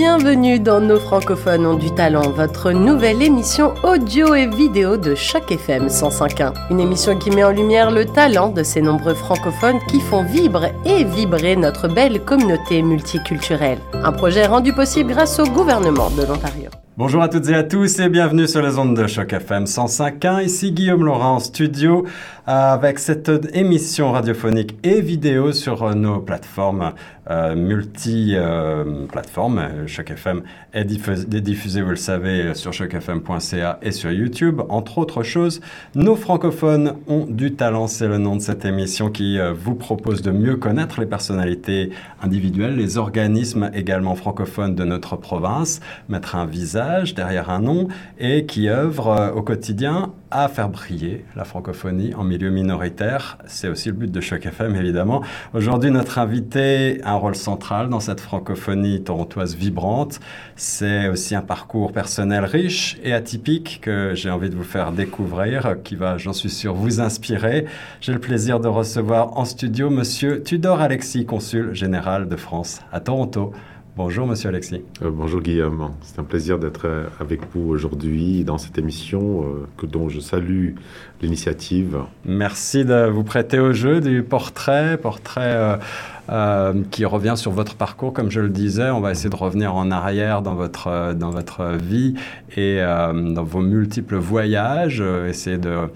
bienvenue dans Nos francophones ont du talent, votre nouvelle émission audio et vidéo de Choc FM 105.1. Une émission qui met en lumière le talent de ces nombreux francophones qui font vibrer et vibrer notre belle communauté multiculturelle. Un projet rendu possible grâce au gouvernement de l'Ontario. Bonjour à toutes et à tous et bienvenue sur les ondes de Choc FM 105.1. Ici Guillaume Laurent en studio avec cette émission radiophonique et vidéo sur nos plateformes euh, multi-plateformes. Euh, Choc FM est diffusé, vous le savez, sur chocfm.ca et sur YouTube. Entre autres choses, nos francophones ont du talent, c'est le nom de cette émission qui euh, vous propose de mieux connaître les personnalités individuelles, les organismes également francophones de notre province, mettre un visage derrière un nom et qui œuvre au quotidien à faire briller la francophonie en milieu minoritaire. C'est aussi le but de Choc FM, évidemment. Aujourd'hui, notre invité a un rôle central dans cette francophonie torontoise vibrante. C'est aussi un parcours personnel riche et atypique que j'ai envie de vous faire découvrir, qui va, j'en suis sûr, vous inspirer. J'ai le plaisir de recevoir en studio Monsieur Tudor Alexis, consul général de France à Toronto. Bonjour, monsieur Alexis. Euh, bonjour, Guillaume. C'est un plaisir d'être euh, avec vous aujourd'hui dans cette émission euh, que, dont je salue l'initiative. Merci de vous prêter au jeu du portrait, portrait qui revient sur votre parcours. Comme je le disais, on va essayer de revenir en arrière dans votre, dans votre vie et dans vos multiples voyages, essayer de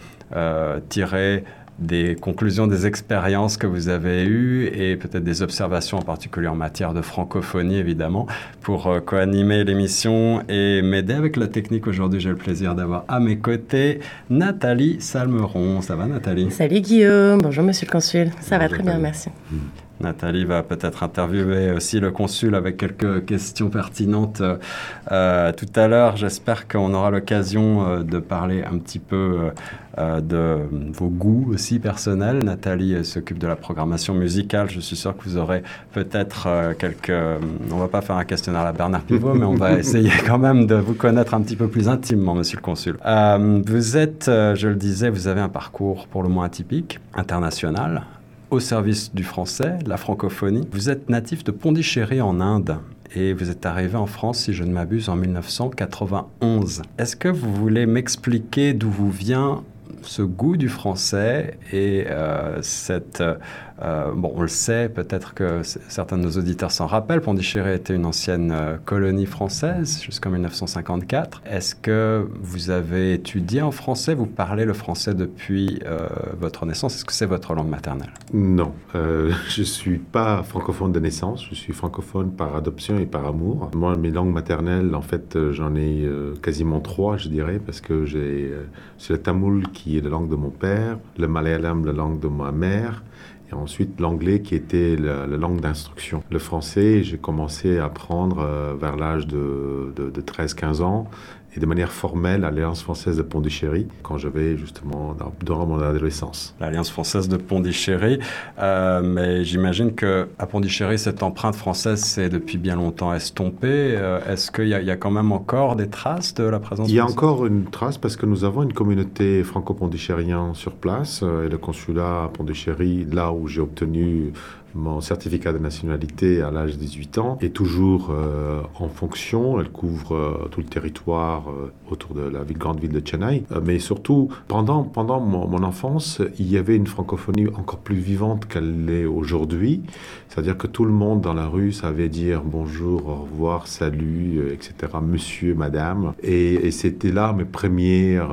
tirer des conclusions des expériences que vous avez eues et peut-être des observations en particulier en matière de francophonie évidemment pour euh, co-animer l'émission et m'aider avec la technique aujourd'hui j'ai le plaisir d'avoir à mes côtés Nathalie Salmeron. Ça va Nathalie? Salut Guillaume, bonjour monsieur le consul, ça va très bien merci. Hmm. Nathalie va peut-être interviewer aussi le consul avec quelques questions pertinentes euh, tout à l'heure. J'espère qu'on aura l'occasion euh, de parler un petit peu euh, de vos goûts aussi personnels. Nathalie s'occupe de la programmation musicale. Je suis sûr que vous aurez peut-être quelques... On va pas faire un questionnaire à la Bernard Pivot, mais on va essayer quand même de vous connaître un petit peu plus intimement, monsieur le consul. vous êtes, je le disais, vous avez un parcours pour le moins atypique, international au service du français, la francophonie. Vous êtes natif de Pondichéry en Inde et vous êtes arrivé en France, si je ne m'abuse, en 1991. Est-ce que vous voulez m'expliquer d'où vous vient ce goût du français et euh, cette euh, bon, on le sait, peut-être que certains de nos auditeurs s'en rappellent, Pondichéry était une ancienne euh, colonie française jusqu'en 1954. Est-ce que vous avez étudié en français? Vous parlez le français depuis euh, votre naissance. Est-ce que c'est votre langue maternelle? Non, je ne suis pas francophone de naissance, je suis francophone par adoption et par amour. Moi, mes langues maternelles, en fait, j'en ai quasiment trois, je dirais, parce que j'ai le tamoul qui est la langue de mon père, le malayalam, la langue de ma mère, ensuite l'anglais qui était la, langue d'instruction. Le français, j'ai commencé à apprendre euh, vers l'âge de, de 13-15 ans et de manière formelle à l'Alliance française de Pondichéry quand j'avais justement durant mon adolescence. L'Alliance française de Pondichéry, euh, mais j'imagine que à Pondichéry cette empreinte française s'est depuis bien longtemps estompée. Euh, est-ce qu'il y, y, a quand même encore des traces de la présence Il y a encore une trace parce que nous avons une communauté franco-pondichérienne sur place euh, et le consulat à Pondichéry, là où j'ai obtenu mon certificat de nationalité à l'âge de 18 ans est toujours euh, en fonction. Elle couvre euh, tout le territoire euh, autour de la grande ville de Chennai. mais surtout, pendant, pendant mon, enfance, il y avait une francophonie encore plus vivante qu'elle l'est aujourd'hui. C'est-à-dire que tout le monde dans la rue savait dire bonjour, au revoir, salut, etc., monsieur, madame. Et c'était là mes premières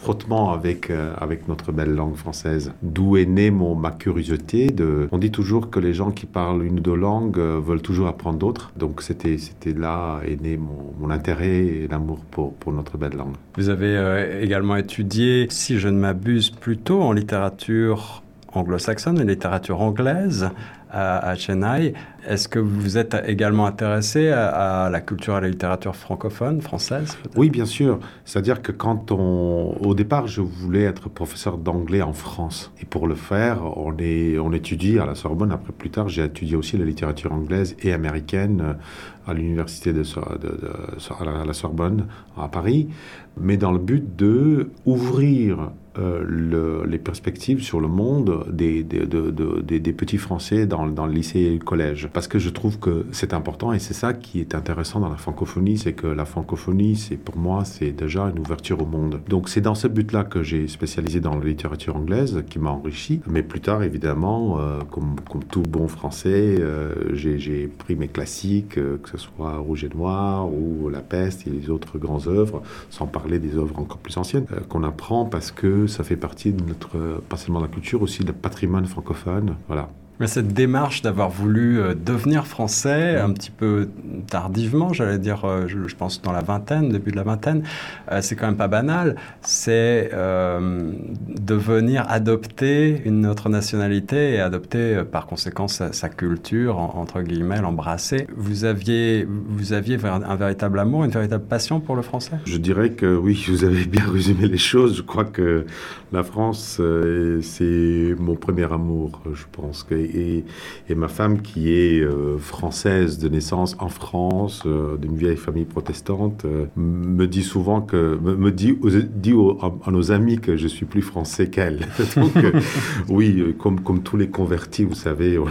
frottements avec, avec notre belle langue française. D'où est née mon, ma curiosité de on dit toujours que les gens qui parlent une ou deux langues euh, veulent toujours apprendre d'autres. Donc c'était là est né mon, intérêt et l'amour pour, pour, notre belle langue. Vous avez euh, également étudié, si je ne m'abuse, plutôt en littérature anglo-saxonne, en littérature anglaise à, Chennai. Est-ce que vous êtes également intéressé à, la culture et à la littérature francophone, française Oui, bien sûr. C'est-à-dire que quand on... Au départ, je voulais être professeur d'anglais en France. Et pour le faire, on, est... on étudie à la Sorbonne. Après, plus tard, j'ai étudié aussi la littérature anglaise et américaine euh, à l'université de, à la Sorbonne, à Paris. Mais dans le but de ouvrir le, les perspectives sur le monde des, des, des, petits Français dans, dans, le lycée et le collège. Parce que je trouve que c'est important et c'est ça qui est intéressant dans la francophonie, c'est que la francophonie, c'est pour moi, c'est déjà une ouverture au monde. Donc c'est dans ce but-là que j'ai spécialisé dans la littérature anglaise, qui m'a enrichi. Mais plus tard, évidemment, comme, comme, tout bon français, j'ai pris mes classiques, que ce soit Rouge et Noir ou La Peste et les autres grands œuvres, sans parler des œuvres encore plus anciennes, qu'on apprend parce que ça fait partie de notre, pas seulement de la culture, aussi le patrimoine francophone. Voilà. Mais cette démarche d'avoir voulu euh, devenir français, un petit peu tardivement, j'allais dire, euh, je, pense dans la vingtaine, début de la vingtaine, euh, c'est quand même pas banal. C'est de venir adopter une autre nationalité et adopter par conséquent sa, culture, entre guillemets, l'embrasser. Vous aviez, vous aviez un, véritable amour, une véritable passion pour le français? Je dirais que oui, vous avez bien résumé les choses. Je crois que la France, c'est mon premier amour, je pense. Que, et, ma femme qui est euh, française de naissance en France, euh, d'une vieille famille protestante, euh, me dit souvent que me, dit, dit à, nos amis que je suis plus français qu'elle. Oui, comme comme tous les convertis, vous savez, on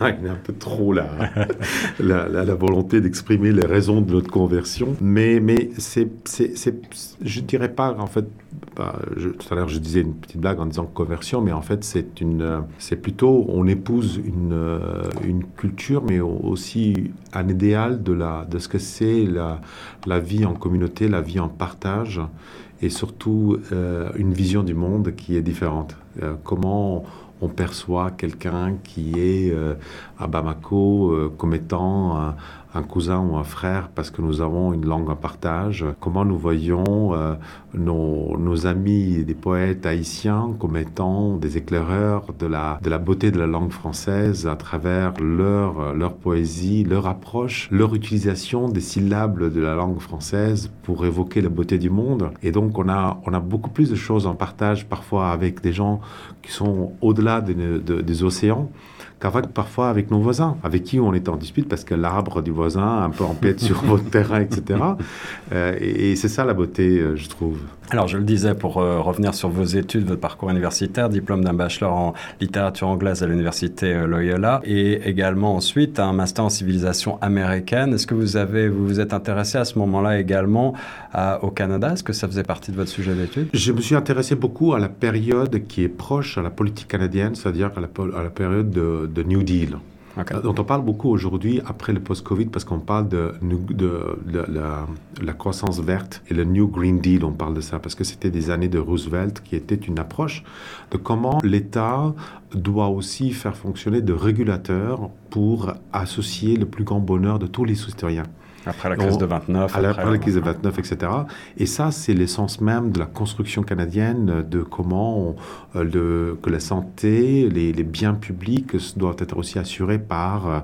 a, un peu trop la la, volonté d'exprimer les raisons de notre conversion, mais mais c'est je dirais pas en fait bah, tout à l'heure, je disais une petite blague en disant conversion, mais en fait, c'est une, c'est plutôt, on épouse une, euh, une culture, mais aussi un idéal de, la, de ce que c'est la, la vie en communauté, la vie en partage, et surtout euh, une vision du monde qui est différente. Euh, comment on perçoit quelqu'un qui est à Bamako comme étant un cousin ou un frère parce que nous avons une langue en partage. Comment nous voyons euh, nos, amis des poètes haïtiens comme étant des éclaireurs de la, beauté de la langue française à travers leur, poésie, leur approche, leur utilisation des syllabes de la langue française pour évoquer la beauté du monde. Et donc on a beaucoup plus de choses en partage parfois avec des gens qui sont au-delà des océans qu'avec parfois avec nos voisins, avec qui on est en dispute parce que l'arbre du voisin un peu empiète sur votre terrain, etc. Euh, et, c'est ça la beauté, euh, je trouve. Alors, je le disais, pour euh, revenir sur vos études, votre parcours universitaire, diplôme d'un bachelor en littérature anglaise à l'université Loyola, et également ensuite un master en civilisation américaine. Est-ce que vous avez, vous vous êtes intéressé à ce moment-là également au Canada? Est-ce que ça faisait partie de votre sujet d'étude? Je me suis intéressé beaucoup à la période qui est proche à la politique canadienne, c'est-à-dire à la, période de, de New Deal. Euh, dont on parle beaucoup aujourd'hui après le post-Covid parce qu'on parle de, de, la, croissance verte et le New Green Deal, on parle de ça parce que c'était des années de Roosevelt qui était une approche de comment l'État doit aussi faire fonctionner de régulateurs pour associer le plus grand bonheur de tous les citoyens. Après la crise de 29. Après, la crise de 29, etc. Et ça, c'est l'essence même de la construction canadienne, de comment euh, que la santé, les, les, biens publics doivent être aussi assurés par, euh,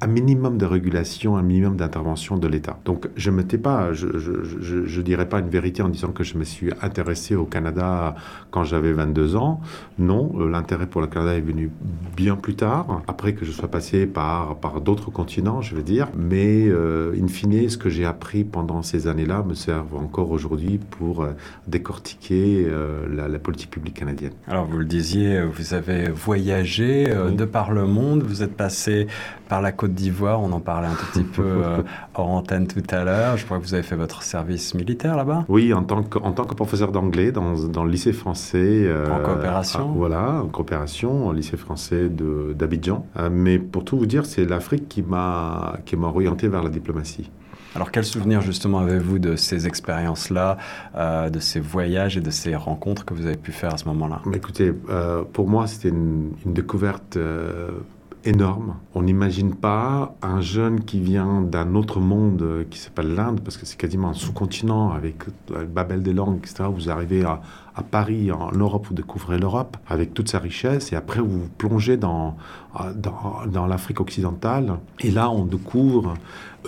un minimum de régulation, un minimum d'intervention de l'État. Donc je ne pas, je ne dirais pas une vérité en disant que je me suis intéressé au Canada quand j'avais 22 ans. Non, euh, l'intérêt pour le Canada est venu bien plus tard, après que je sois passé par, par d'autres continents, je veux dire. Mais euh, in fine, ce que j'ai appris pendant ces années-là me sert encore aujourd'hui pour euh, décortiquer la, politique publique canadienne. Alors vous le disiez, vous avez voyagé de par le monde, vous êtes passé par la Côte d'Ivoire. On en parlait un tout petit peu euh, hors antenne tout à l'heure. Je crois que vous avez fait votre service militaire là-bas. Oui, en tant que, en tant que professeur d'anglais dans, dans, le lycée français. Euh, en coopération Voilà, en coopération, au lycée français d'Abidjan. Euh, mais pour tout vous dire, c'est l'Afrique qui m'a orienté vers la diplomatie. Alors, quel souvenir justement avez-vous de ces expériences-là, de ces voyages et de ces rencontres que vous avez pu faire à ce moment-là? Écoutez, pour moi, c'était une, une, découverte énorme. On n'imagine pas un jeune qui vient d'un autre monde euh, qui s'appelle l'Inde, parce que c'est quasiment un sous-continent avec le Babel des langues, etc. Vous arrivez à, Paris, en Europe, vous découvrez l'Europe avec toute sa richesse, et après vous plongez dans, dans, l'Afrique occidentale, et là on découvre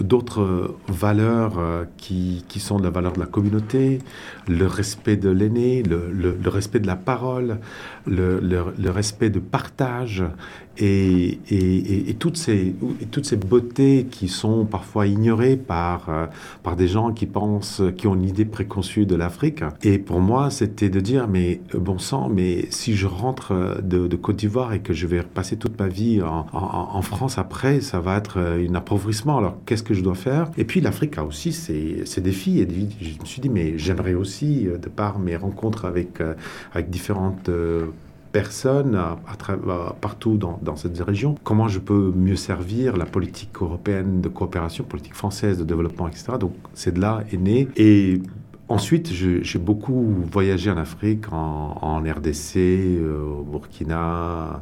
d'autres valeurs euh, qui, qui, sont la valeur de la communauté, le respect de l'aîné, le, le, respect de la parole, le, le respect de partage et, et, et, toutes ces, toutes ces beautés qui sont parfois ignorées par, euh, par des gens qui pensent, qui ont une idée préconçue de l'Afrique. Et pour moi, c'était de dire, mais bon sang, mais si je rentre de, de Côte d'Ivoire et que je vais passer toute ma vie en, en, en, France après, ça va être un appauvrissement. Alors qu'est-ce que je dois faire? Et puis l'Afrique a aussi ses, ses, défis. Et je me suis dit, mais j'aimerais aussi, de par mes rencontres avec, euh, avec différentes euh, personnes à, partout dans, dans, cette région, comment je peux mieux servir la politique européenne de coopération, politique française de développement, etc. Donc c'est de là est né. Et Ensuite, j'ai beaucoup voyagé en Afrique, en, en RDC, euh, au Burkina,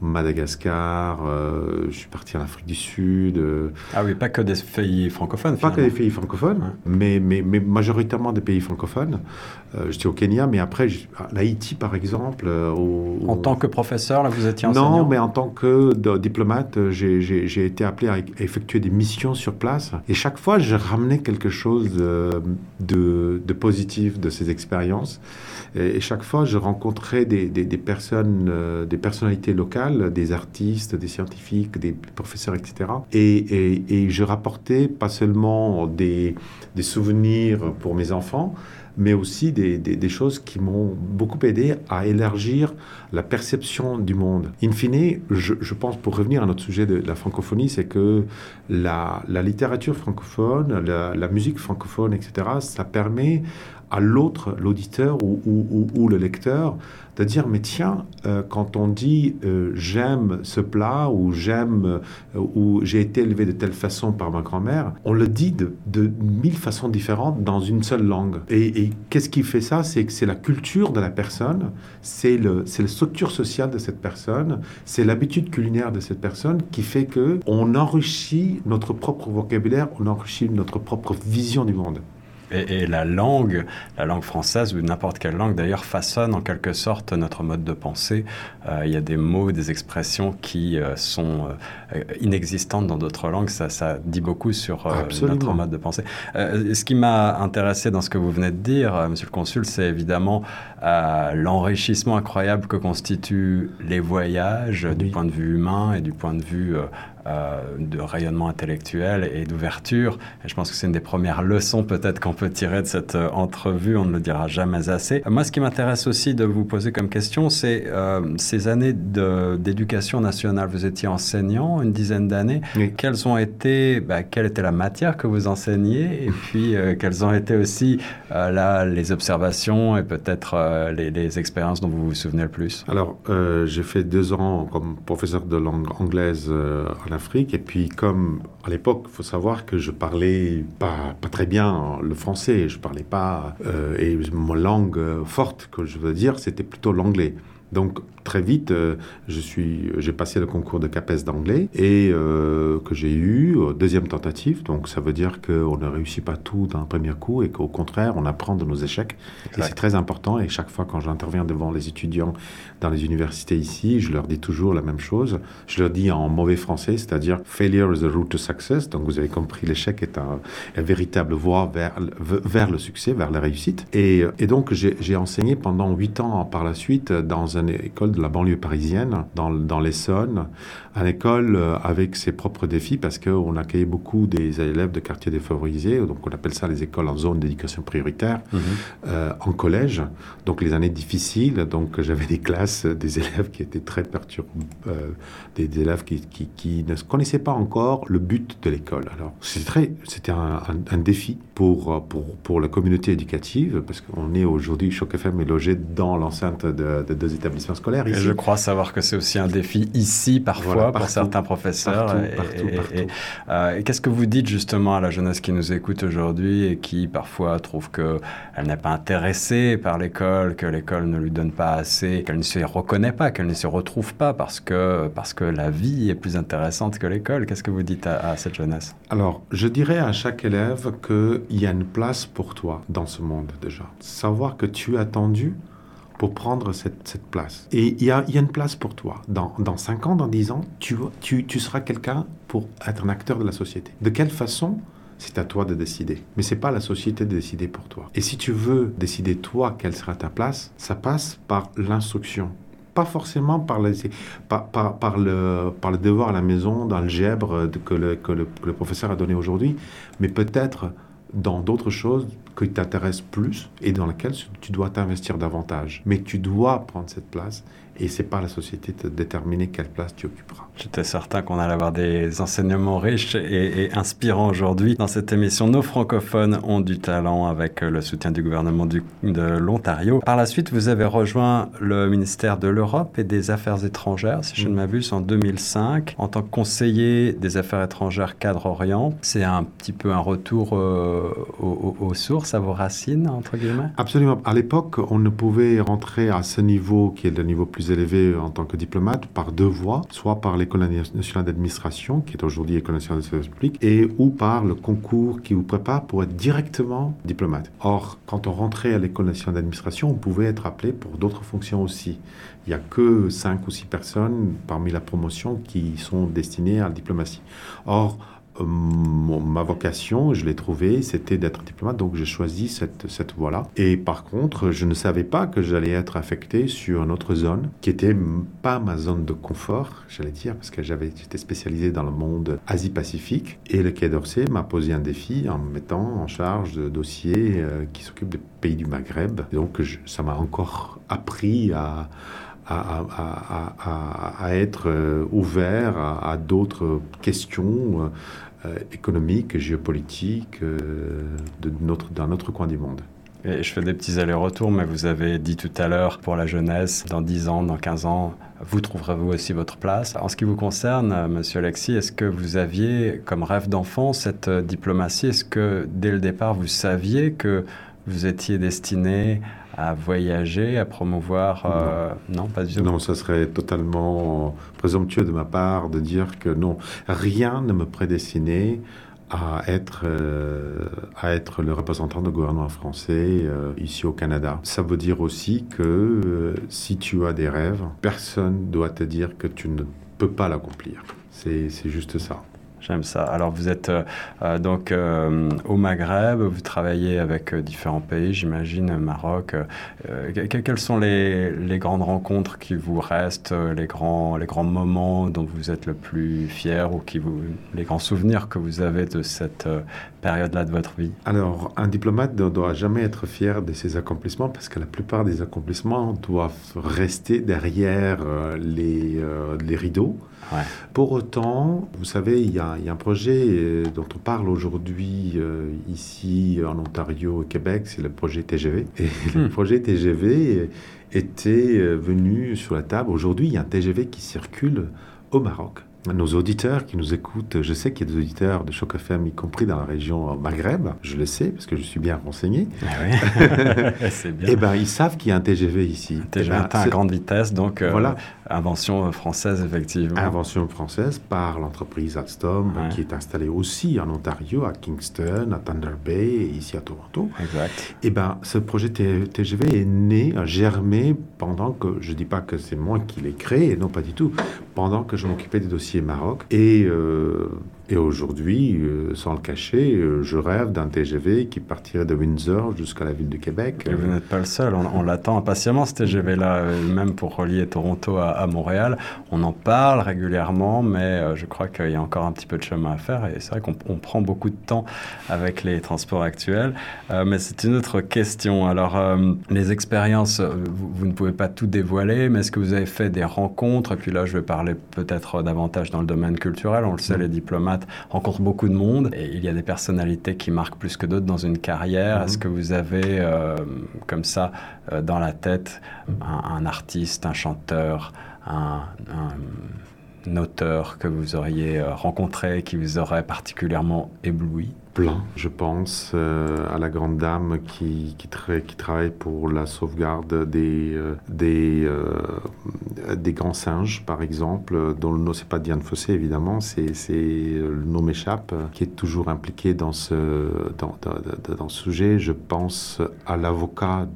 Madagascar, euh, je suis parti en Afrique du Sud. Euh, ah oui, pas que des pays francophones. Pas que des pays francophones, ouais. mais, mais, mais, majoritairement des pays francophones. Euh, j'étais au Kenya, mais après, l'Haïti par exemple. Euh, au, en tant que professeur, là, vous étiez enseignant Non, mais en tant que diplomate, j'ai été appelé à effectuer des missions sur place. Et chaque fois, je ramenais quelque chose de, de, de positif de ces expériences. Et, chaque fois, je rencontrais des, personnes, euh, des personnalités locales, des artistes, des scientifiques, des professeurs, etc. Et, je rapportais pas seulement des, souvenirs pour mes enfants, mais aussi des, choses qui m'ont beaucoup aidé à élargir la perception du monde. In fine, je, pense, pour revenir à notre sujet de la francophonie, c'est que la, littérature francophone, la, musique francophone, etc., ça permet à l'autre, l'auditeur ou, le lecteur, de dire mais tiens, euh, quand on dit euh, j'aime ce plat ou j'aime euh, ou j'ai été élevé de telle façon par ma grand-mère, on le dit de, mille façons différentes dans une seule langue. Et, et qu'est-ce qui fait ça? C'est que c'est la culture de la personne, c'est la structure sociale de cette personne, c'est l'habitude culinaire de cette personne qui fait que on enrichit notre propre vocabulaire, on enrichit notre propre vision du monde. Et, et, la langue, la langue française ou n'importe quelle langue d'ailleurs façonne en quelque sorte notre mode de pensée. Euh, il y a des mots, des expressions qui euh, sont euh, inexistantes dans d'autres langues. Ça, ça, dit beaucoup sur notre mode de pensée. Ce qui m'a intéressé dans ce que vous venez de dire, Monsieur le Consul, c'est évidemment l'enrichissement incroyable que constituent les voyages oui. du point de vue humain et du point de vue de rayonnement intellectuel et d'ouverture. Et je pense que c'est une des premières leçons peut-être qu'on peut tirer de cette euh, entrevue, on ne le dira jamais assez. Moi, ce qui m'intéresse aussi de vous poser comme question, c'est euh, ces années d'éducation nationale. Vous étiez enseignant une dizaine d'années. Oui. Quelles ont été, bah, quelle était la matière que vous enseignez? Et puis euh, quelles ont été aussi euh, là les observations et peut-être euh, les, les, expériences dont vous vous souvenez le plus? Alors, j'ai fait deux ans comme professeur de langue anglaise en Et puis, comme à l'époque, il faut savoir que je parlais pas, très bien le français, je parlais pas. Euh, et mon langue forte, que je veux dire, c'était plutôt l'anglais. Donc, très vite, euh, j'ai passé le concours de CAPES d'anglais et euh, que j'ai eu euh, deuxième tentative. Donc ça veut dire qu'on ne réussit pas tout d'un premier coup et qu'au contraire, on apprend de nos échecs. Exact. Et c'est très important. Et chaque fois quand j'interviens devant les étudiants dans les universités ici, je leur dis toujours la même chose. Je leur dis en mauvais français, c'est-à-dire failure is the route to success. Donc vous avez compris, l'échec est un, un, véritable voie vers, vers le succès, vers la réussite. Et, et donc j'ai enseigné pendant huit ans par la suite dans une école de la banlieue parisienne, dans, dans l'Essonne, à l'école euh, avec ses propres défis parce qu'on accueillait beaucoup des élèves de quartiers défavorisés, donc on appelle ça les écoles en zone d'éducation prioritaire, mmh. euh, en collège, donc les années difficiles, donc j'avais des classes, des élèves qui étaient très perturbés, euh, des, des, élèves qui, qui, qui, ne connaissaient pas encore le but de l'école. Alors c'était un, un, un, défi pour, pour, pour la communauté éducative, parce qu'on est aujourd'hui, Choc FM est logé dans l'enceinte de, de, deux établissements scolaires. Ici. Et je crois savoir que c'est aussi un défi ici, parfois, voilà, partout, pour certains professeurs. Partout, et, partout, partout. Et, euh, et qu'est-ce que vous dites justement à la jeunesse qui nous écoute aujourd'hui et qui parfois trouve qu'elle n'est pas intéressée par l'école, que l'école ne lui donne pas assez, qu'elle ne se reconnaît pas, qu'elle ne se retrouve pas parce que, parce que la vie est plus intéressante que l'école? Qu'est-ce que vous dites à, à cette jeunesse? Alors, je dirais à chaque élève qu'il y a une place pour toi dans ce monde déjà. Savoir que tu es attendu pour prendre cette, cette place. Et il y a, y a, une place pour toi. Dans, dans 5 ans, dans 10 ans, tu, tu, tu seras quelqu'un pour être un acteur de la société. De quelle façon c'est à toi de décider. Mais c'est pas la société de décider pour toi. Et si tu veux décider toi quelle sera ta place, ça passe par l'instruction. Pas forcément par, les, par, par, le, par le devoir à la maison, dans le gèbre que que le, que le professeur a donné aujourd'hui, mais peut-être dans d'autres choses qui t'intéressent plus et dans lesquelles tu dois t'investir davantage. Mais tu dois prendre cette place et c'est pas la société de déterminer quelle place tu occuperas. J'étais certain qu'on allait avoir des enseignements riches et, et inspirants aujourd'hui dans cette émission. Nos francophones ont du talent avec le soutien du gouvernement du, de l'Ontario. Par la suite, vous avez rejoint le ministère de l'Europe et des Affaires étrangères, si je ne m'abuse, en 2005, en tant que conseiller des Affaires étrangères cadre Orient. C'est un petit peu un retour euh, aux, aux, sources, à vos racines, entre guillemets? Absolument. À l'époque, on ne pouvait rentrer à ce niveau, qui est le niveau plus élevé en tant que diplomate, par deux voies, soit par l'École nationale d'administration, qui est aujourd'hui l'École nationale de service public, et ou par le concours qui vous prépare pour être directement diplomate. Or, quand on rentrait à l'École nationale d'administration, on pouvait être appelé pour d'autres fonctions aussi. Il n'y a que cinq ou six personnes parmi la promotion qui sont destinées à la diplomatie. Or, ma vocation, je l'ai trouvée, c'était d'être diplomate, donc j'ai choisi cette, voie-là. Et par contre, je ne savais pas que j'allais être affecté sur une autre zone, qui était pas ma zone de confort, j'allais dire, parce que j'avais j'étais spécialisé dans le monde Asie-Pacifique. Et le Quai d'Orsay m'a posé un défi en me mettant en charge de dossiers euh, qui s'occupent des pays du Maghreb. Donc ça m'a encore appris à être euh, ouvert à, d'autres questions euh, économiques, géopolitiques euh, de notre, dans notre coin du monde. Je fais des petits allers-retours, mais vous avez dit tout à l'heure, pour la jeunesse, dans 10 ans, dans 15 ans, vous trouverez vous aussi votre place. En ce qui vous concerne, Monsieur Alexis, est-ce que vous aviez comme rêve d'enfant cette diplomatie? Est-ce que dès le départ, vous saviez que vous étiez destiné à voyager, à promouvoir euh, non. non, pas du tout. Non, ça serait totalement présomptueux de ma part de dire que non, rien ne me prédestinait à être, euh, à être le représentant du gouvernement français euh, ici au Canada. Ça veut dire aussi que euh, si tu as des rêves, personne doit te dire que tu ne peux pas l'accomplir. C'est juste ça. J'aime ça. Alors vous êtes euh, euh, donc euh, au Maghreb, vous travaillez avec différents pays, j'imagine, Maroc. Quelles sont les, les, grandes rencontres qui vous restent, les grands, les grands moments dont vous êtes le plus fier ou qui vous, les grands souvenirs que vous avez de cette période-là de votre vie Alors, un diplomate ne doit jamais être fier de ses accomplissements parce que la plupart des accomplissements doivent rester derrière les, les rideaux. Ouais. Pour autant, vous savez, il y y a un projet euh, dont on parle aujourd'hui euh, ici en Ontario, au Québec, c'est le projet TGV. Et hmm. le projet TGV était euh, venu sur la table. Aujourd'hui, il y a un TGV qui circule au Maroc nos auditeurs qui nous écoutent, je sais qu'il y a des auditeurs de Choc FM, y compris dans la région Maghreb, je le sais parce que je suis bien renseigné. Ah oui. bien. Eh ben, ils savent qu'il y a un TGV ici. Un TGV eh ben, à grande vitesse, donc euh, voilà. Invention française effectivement. Invention française par l'entreprise Alstom, ouais. qui est installée aussi en Ontario, à Kingston, à Thunder Bay, et ici à Toronto. Exact. Eh ben, ce projet TGV est né, a germé pendant que, je dis pas que c'est moi qui l'ai créé, non pas du tout, pendant que je m'occupais des dossiers Maroc. Et, euh, et aujourd'hui, euh, sans le cacher, euh, je rêve d'un TGV qui partirait de Windsor jusqu'à la ville de Québec. Et vous n'êtes pas le seul, on, on l'attend impatiemment ce TGV-là, même pour relier Toronto à, à, Montréal. On en parle régulièrement, mais je crois qu'il y a encore un petit peu de chemin à faire. Et c'est vrai qu'on prend beaucoup de temps avec les transports actuels. mais c'est une autre question. Alors, les expériences, vous, vous, ne pouvez pas tout dévoiler, mais est-ce que vous avez fait des rencontres? Et puis là, je vais parler peut-être davantage dans le domaine culturel. On le sait, mmh. les diplomates rencontrent beaucoup de monde et il y a des personnalités qui marquent plus que d'autres dans une carrière. Mmh. Est-ce que vous avez, euh, comme ça, euh, dans la tête, un, un, artiste, un chanteur, un, un auteur que vous auriez euh, rencontré, qui vous aurait particulièrement ébloui? Plein. Je pense euh, à la grande dame qui, qui, qui, travaille pour la sauvegarde des, euh, des, euh, des grands singes, par exemple, dont le nom, c'est pas Diane Fossé, évidemment, c'est, le nom m'échappe, qui est toujours impliqué dans ce, dans, dans, dans ce sujet. Je pense à l'avocat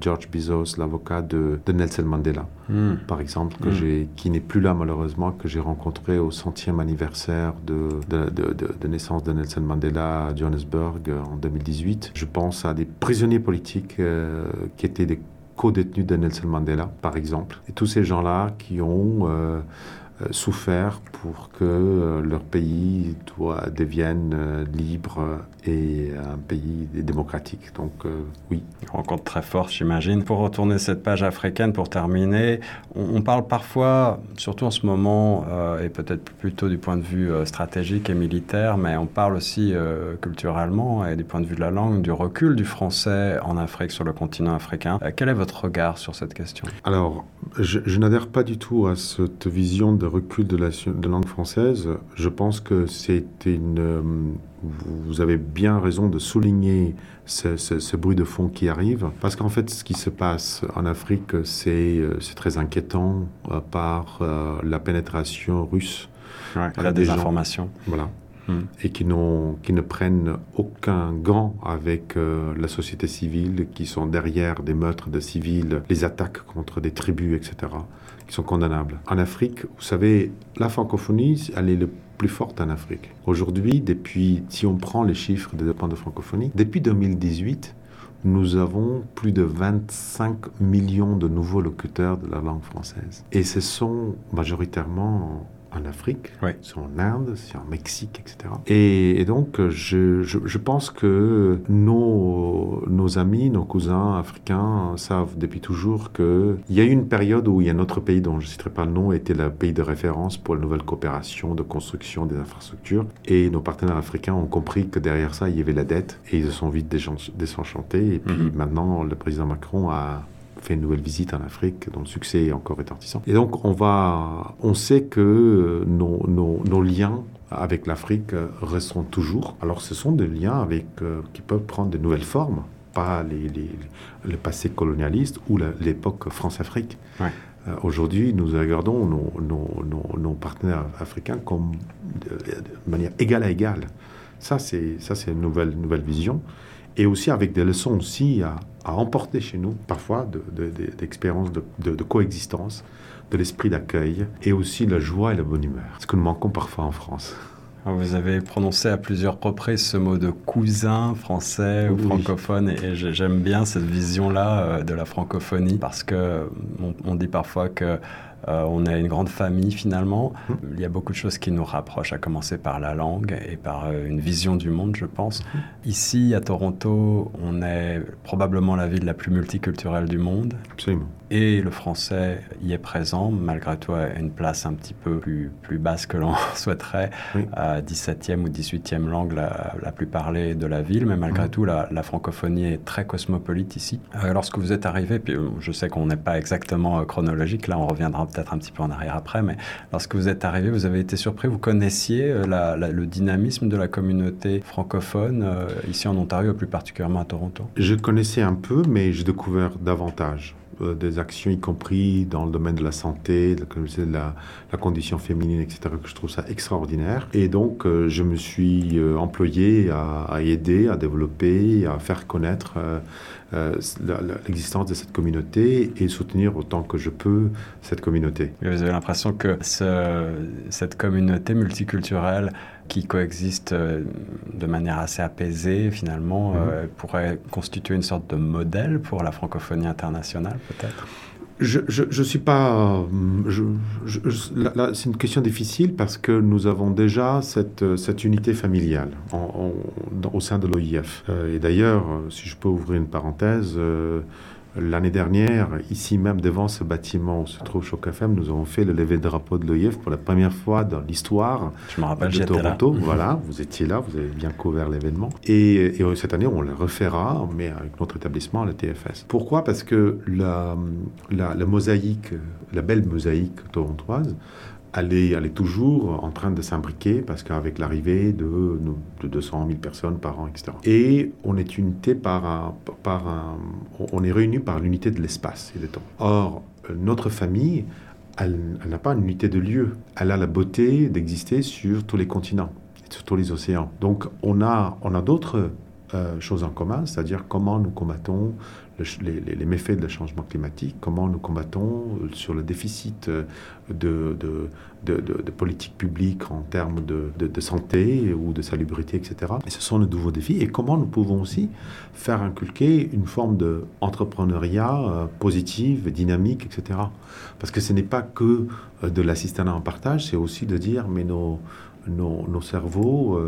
George Bezos, l'avocat de, de, Nelson Mandela, hmm. par exemple, que hmm. qui n'est plus là malheureusement, que j'ai rencontré au centième anniversaire de, de, de naissance de Nelson Mandela à Johannesburg euh, en 2018. Je pense à des prisonniers politiques euh, qui étaient des co-détenus de Nelson Mandela, par exemple. Et tous ces gens-là qui ont euh, souffert pour que leur pays devienne libre et un pays démocratique. Donc euh, oui. Rencontre très forte, j'imagine. Pour retourner cette page africaine, pour terminer, on, parle parfois, surtout en ce moment, euh, et peut-être plutôt du point de vue euh, stratégique et militaire, mais on parle aussi culturellement et du point de vue de la langue, du recul du français en Afrique, sur le continent africain. quel est votre regard sur cette question? Alors, je, je n'adhère pas du tout à cette vision de recul de la de langue française. Je pense que c'est une vous avez bien raison de souligner ce, bruit de fond qui arrive, parce qu'en fait, ce qui se passe en Afrique, c'est euh, très inquiétant euh, par euh, la pénétration russe. Ouais, la désinformation. Voilà. Hmm. Et qui, qui ne prennent aucun gant avec la société civile, qui sont derrière des meurtres de civils, les attaques contre des tribus, etc., qui sont condamnables. En Afrique, vous savez, la francophonie, elle est le plus forte en Afrique. Aujourd'hui, depuis, si on prend les chiffres des dépenses de francophonie, depuis 2018, nous avons plus de 25 millions de nouveaux locuteurs de la langue française. Et ce sont majoritairement en Afrique, c'est en Inde, c'est en Mexique, etc. Et, donc, je, je, pense que nos, nos amis, nos cousins africains savent depuis toujours qu'il y a eu une période où il y a un autre pays dont je ne citerai pas le nom était le pays de référence pour la nouvelle coopération de construction des infrastructures. Et nos partenaires africains ont compris que derrière ça, il y avait la dette et ils se sont vite désenchantés. Et puis mhm. maintenant, le président Macron a fait une nouvelle visite en Afrique dont le succès est encore retentissant. Et donc, on, va, on sait que nos, nos, nos liens avec l'Afrique resteront toujours. Alors, ce sont des liens avec, euh, qui peuvent prendre de nouvelles formes, pas les, les, le passé colonialiste ou l'époque France-Afrique. Ouais. Euh, aujourd'hui, nous regardons nos, nos, nos, partenaires africains comme de, manière égale à égale. Ça, c'est une nouvelle, nouvelle vision. Et aussi avec des leçons aussi à, à emporter chez nous, parfois, d'expériences de, de, de, coexistence, de l'esprit d'accueil, et aussi la joie et la bonne humeur, ce que nous manquons parfois en France. Vous avez prononcé à plusieurs reprises ce mot de cousin français ou francophone, et j'aime bien cette vision-là euh, de la francophonie, parce que on dit parfois que euh, on est une grande famille finalement. Mmh. Il y a beaucoup de choses qui nous rapprochent, à commencer par la langue et par euh, une vision du monde, je pense. Mmh. Ici, à Toronto, on est probablement la ville la plus multiculturelle du monde. Absolument et le français y est présent, malgré tout à une place un petit peu plus, plus basse que l'on souhaiterait, à 17e ou 18e langue la, la, plus parlée de la ville, mais malgré mmh. tout, la, la, francophonie est très cosmopolite ici. Euh, lorsque vous êtes arrivé, puis euh, je sais qu'on n'est pas exactement euh, chronologique, là on reviendra peut-être un petit peu en arrière après, mais lorsque vous êtes arrivé, vous avez été surpris, vous connaissiez le dynamisme de la communauté francophone ici en Ontario, plus particulièrement à Toronto? Je connaissais un peu, mais j'ai découvert davantage. Euh, des actions, y compris dans le domaine de la santé, de la, condition féminine, etc., que je trouve ça extraordinaire. Et donc, euh, je me suis euh, employé à, aider, à développer, à faire connaître euh, l'existence de cette communauté et soutenir autant que je peux cette communauté. Vous avez l'impression que ce, cette communauté multiculturelle qui coexiste euh, de manière assez apaisée, finalement, euh, pourrait constituer une sorte de modèle pour la francophonie internationale, peut-être? Je, je, suis pas. Je, c'est une question difficile parce que nous avons déjà cette, cette unité familiale au sein de l'OIF. Euh, et d'ailleurs, si je peux ouvrir une parenthèse, euh, L'année dernière, ici même devant ce bâtiment où se trouve Choc FM, nous avons fait le lever de drapeau de l'OIF pour la première fois dans l'histoire de Toronto. Voilà, vous étiez là, vous avez bien couvert l'événement. Et, cette année, on le refera, mais avec notre établissement, la TFS. Pourquoi? Parce que la, la, la mosaïque, la belle mosaïque torontoise, elle est, elle est toujours en train de s'imbriquer parce qu'avec l'arrivée de, de 200 000 personnes par an, etc. Et on est unité par un, on est réunis par l'unité de l'espace et du temps. Or, notre famille, elle, elle n'a pas une unité de lieu. Elle a la beauté d'exister sur tous les continents, sur tous les océans. Donc, on a, on a d'autres euh, choses en commun, c'est-à-dire comment nous combattons les, méfaits du changement climatique, comment nous combattons euh, sur le déficit euh, de, de, de, politique publique en termes de, santé ou de salubrité, etc. Et ce sont de nouveaux défis. Et comment nous pouvons aussi faire inculquer une forme d'entrepreneuriat positive, dynamique, etc. Parce que ce n'est pas que de l'assistanat en partage, c'est aussi de dire, mais nos cerveaux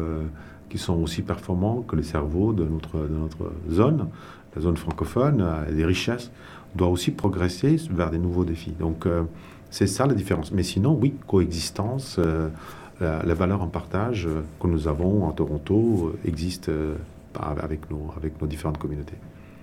qui sont aussi performants que les cerveaux de notre, de notre zone, la zone francophone, a des richesses, doit aussi progresser vers des nouveaux défis. Donc euh, c'est ça la différence. Mais sinon, oui, coexistence, euh, la, valeur en partage euh, que nous avons en Toronto existe avec, nos, avec nos différentes communautés.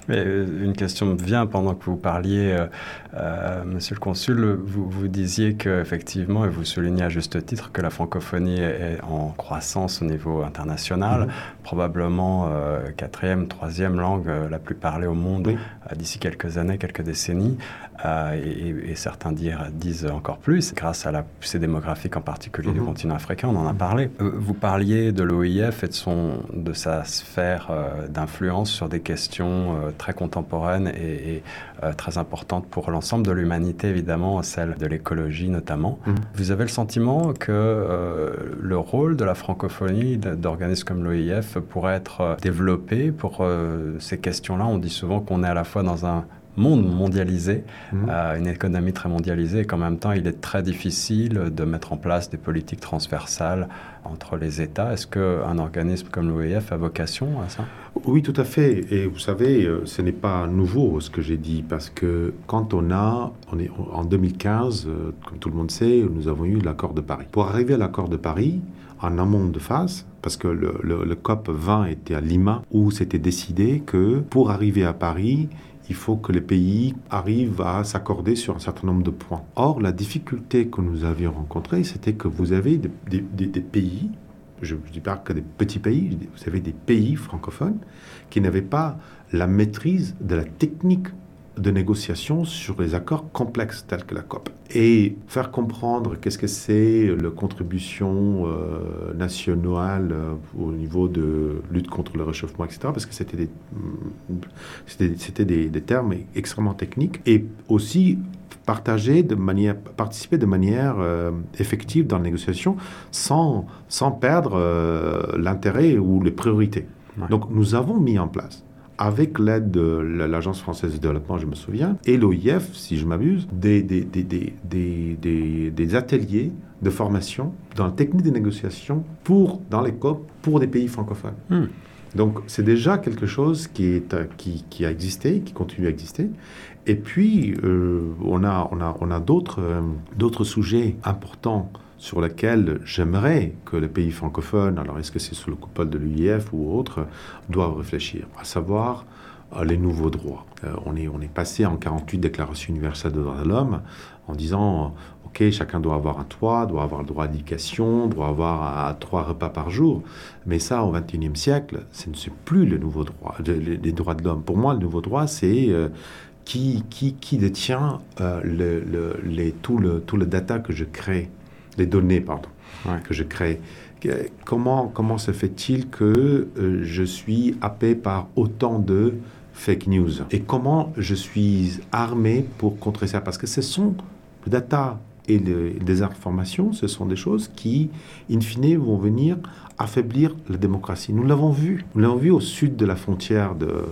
Euh, une question me vient pendant que vous parliez, euh, euh, Monsieur le Consul, vous, vous disiez qu'effectivement, et vous soulignez à juste titre, que la francophonie est en croissance au niveau international, mhm. probablement quatrième, troisième langue la plus parlée au monde d'ici quelques années, quelques décennies. Et, certains disent encore plus, grâce à la poussée démographique en particulier du mhm. continent africain, on en a parlé. Vous parliez de l'OIF et de, son, de sa sphère d'influence sur des questions très contemporaines et, très importantes pour l'ensemble de l'humanité, évidemment, celle de l'écologie notamment. Mhm. Vous avez le sentiment que le rôle de la francophonie, d'organismes comme l'OIF, pourrait être développé pour ces questions-là? On dit souvent qu'on est à la fois dans un monde mondialisé, mmh. euh, une économie très mondialisée, et qu'en même temps, il est très difficile de mettre en place des politiques transversales entre les États. Est-ce qu'un organisme comme l'OEF a vocation à ça? Oui, tout à fait. Et vous savez, euh, ce n'est pas nouveau ce que j'ai dit, parce que quand on a, on est en 2015, euh, comme tout le monde sait, nous avons eu l'accord de Paris. Pour arriver à l'accord de Paris, en amont de phase, parce que le, le COP 20 était à Lima, où c'était décidé que pour arriver à Paris, il faut que les pays arrivent à s'accorder sur un certain nombre de points. Or, la difficulté que nous avions rencontrée, c'était que vous avez des, pays, je ne dis pas que des petits pays, vous avez des pays francophones qui n'avaient pas la maîtrise de la technique de négociation sur les accords complexes tels que la COP. Et faire comprendre qu'est-ce que c'est la contribution euh, nationale euh, au niveau de lutte contre le réchauffement, etc. Parce que c'était des, c'était, des, des, termes extrêmement techniques. Et aussi partager de manière, participer de manière euh, effective dans la négociation sans, sans perdre l'intérêt ou les priorités. Donc nous avons mis en place avec l'aide de l'Agence française de développement, je me souviens, et l'OIF, si je m'abuse, des, des, des, des, ateliers de formation dans la technique de négociation pour, dans les COP pour des pays francophones. Hmm. Donc c'est déjà quelque chose qui, est, qui, qui, a existé, qui continue à exister. Et puis, euh, on a, on a, on a d'autres euh, d'autres sujets importants sur laquelle j'aimerais que les pays francophones, alors est-ce que c'est sous le coupole de l'UIF ou autre, doivent réfléchir, à savoir euh, les nouveaux droits. Euh, on, est, on est passé en 48 Déclaration universelle des droits de l'homme en disant OK, chacun doit avoir un toit, doit avoir le droit à l'éducation, doit avoir trois repas par jour. Mais ça, au XXIe siècle, ce ne sont plus les nouveaux droits, les, droits de l'homme. Pour moi, le nouveau droit, c'est euh, qui, qui, qui, détient le, les, le, tout le data que je crée les données pardon, que je crée. Comment, comment se fait-il que euh, je suis happé par autant de fake news? Et comment je suis armé pour contrer ça? Parce que ce sont les data et les informations, ce sont des choses qui, in fine, vont venir affaiblir la démocratie. Nous l'avons vu. Nous l'avons vu au sud de la frontière de,